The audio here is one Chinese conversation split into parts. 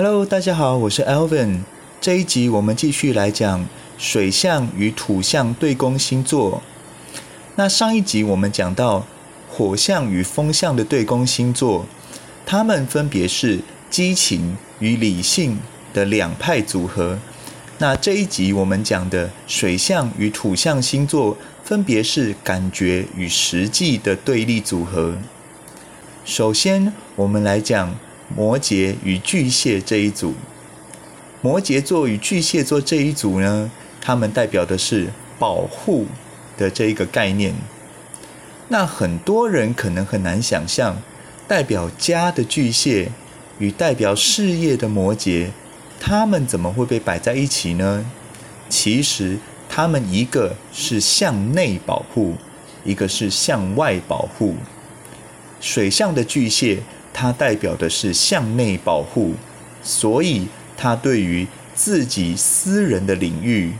Hello，大家好，我是 Alvin。这一集我们继续来讲水象与土象对宫星座。那上一集我们讲到火象与风象的对宫星座，它们分别是激情与理性的两派组合。那这一集我们讲的水象与土象星座，分别是感觉与实际的对立组合。首先，我们来讲摩羯与巨蟹这一组。摩羯座与巨蟹座这一组呢，他们代表的是保护的这一个概念。那很多人可能很难想象，代表家的巨蟹与代表事业的摩羯，他们怎么会被摆在一起呢？其实，他们一个是向内保护，一个是向外保护。水象的巨蟹，它代表的是向内保护，所以。他对于自己私人的领域、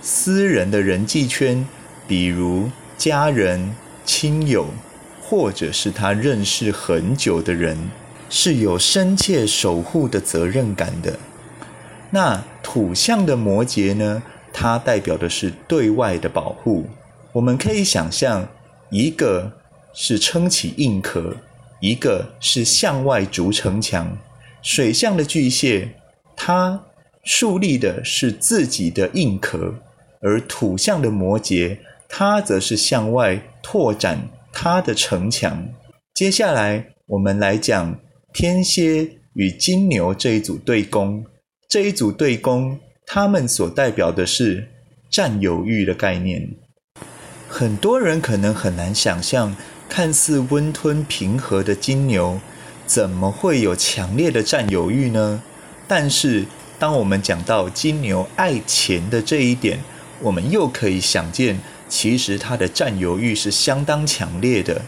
私人的人际圈，比如家人、亲友，或者是他认识很久的人，是有深切守护的责任感的。那土象的摩羯呢？它代表的是对外的保护。我们可以想象，一个是撑起硬壳，一个是向外筑城墙。水象的巨蟹。它树立的是自己的硬壳，而土象的摩羯，它则是向外拓展它的城墙。接下来，我们来讲天蝎与金牛这一组对宫。这一组对宫，他们所代表的是占有欲的概念。很多人可能很难想象，看似温吞平和的金牛，怎么会有强烈的占有欲呢？但是，当我们讲到金牛爱钱的这一点，我们又可以想见，其实他的占有欲是相当强烈的。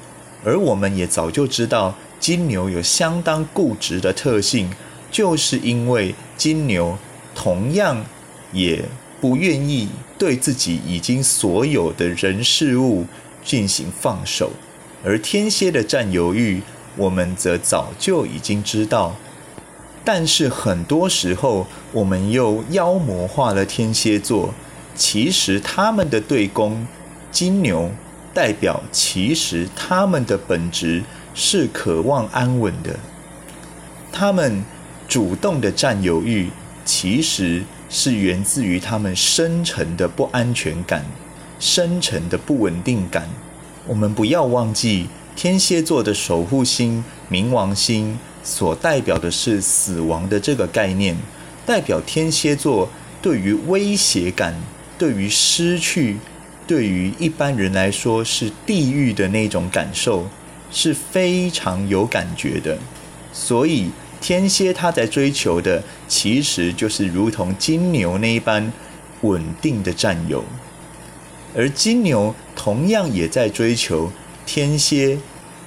而我们也早就知道，金牛有相当固执的特性，就是因为金牛同样也不愿意对自己已经所有的人事物进行放手。而天蝎的占有欲，我们则早就已经知道。但是很多时候，我们又妖魔化了天蝎座。其实他们的对宫金牛，代表其实他们的本质是渴望安稳的。他们主动的占有欲，其实是源自于他们深沉的不安全感、深沉的不稳定感。我们不要忘记天蝎座的守护星冥王星。所代表的是死亡的这个概念，代表天蝎座对于威胁感、对于失去、对于一般人来说是地狱的那种感受是非常有感觉的。所以天蝎他在追求的其实就是如同金牛那一般稳定的占有，而金牛同样也在追求天蝎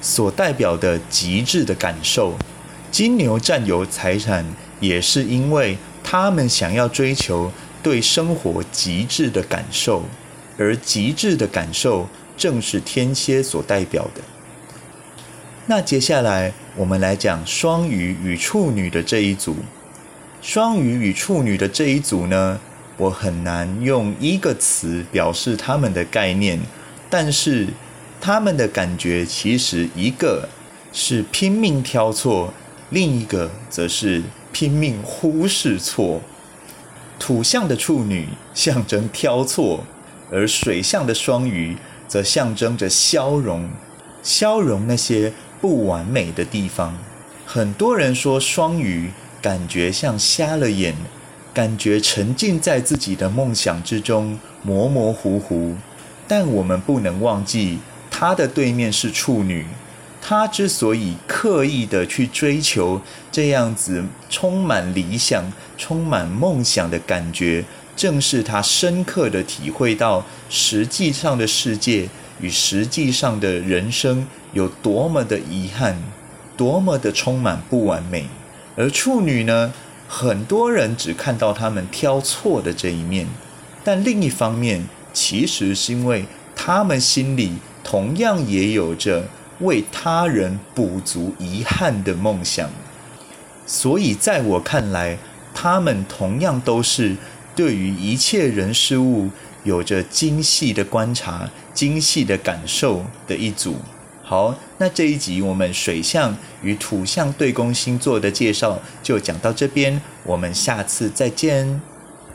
所代表的极致的感受。金牛占有财产，也是因为他们想要追求对生活极致的感受，而极致的感受正是天蝎所代表的。那接下来我们来讲双鱼与处女的这一组。双鱼与处女的这一组呢，我很难用一个词表示他们的概念，但是他们的感觉其实一个是拼命挑错。另一个则是拼命忽视错。土象的处女象征挑错，而水象的双鱼则象征着消融，消融那些不完美的地方。很多人说双鱼感觉像瞎了眼，感觉沉浸在自己的梦想之中，模模糊糊。但我们不能忘记，他的对面是处女。他之所以刻意的去追求这样子充满理想、充满梦想的感觉，正是他深刻的体会到实际上的世界与实际上的人生有多么的遗憾，多么的充满不完美。而处女呢，很多人只看到他们挑错的这一面，但另一方面，其实是因为他们心里同样也有着。为他人补足遗憾的梦想，所以在我看来，他们同样都是对于一切人事物有着精细的观察、精细的感受的一组。好，那这一集我们水象与土象对宫星座的介绍就讲到这边，我们下次再见。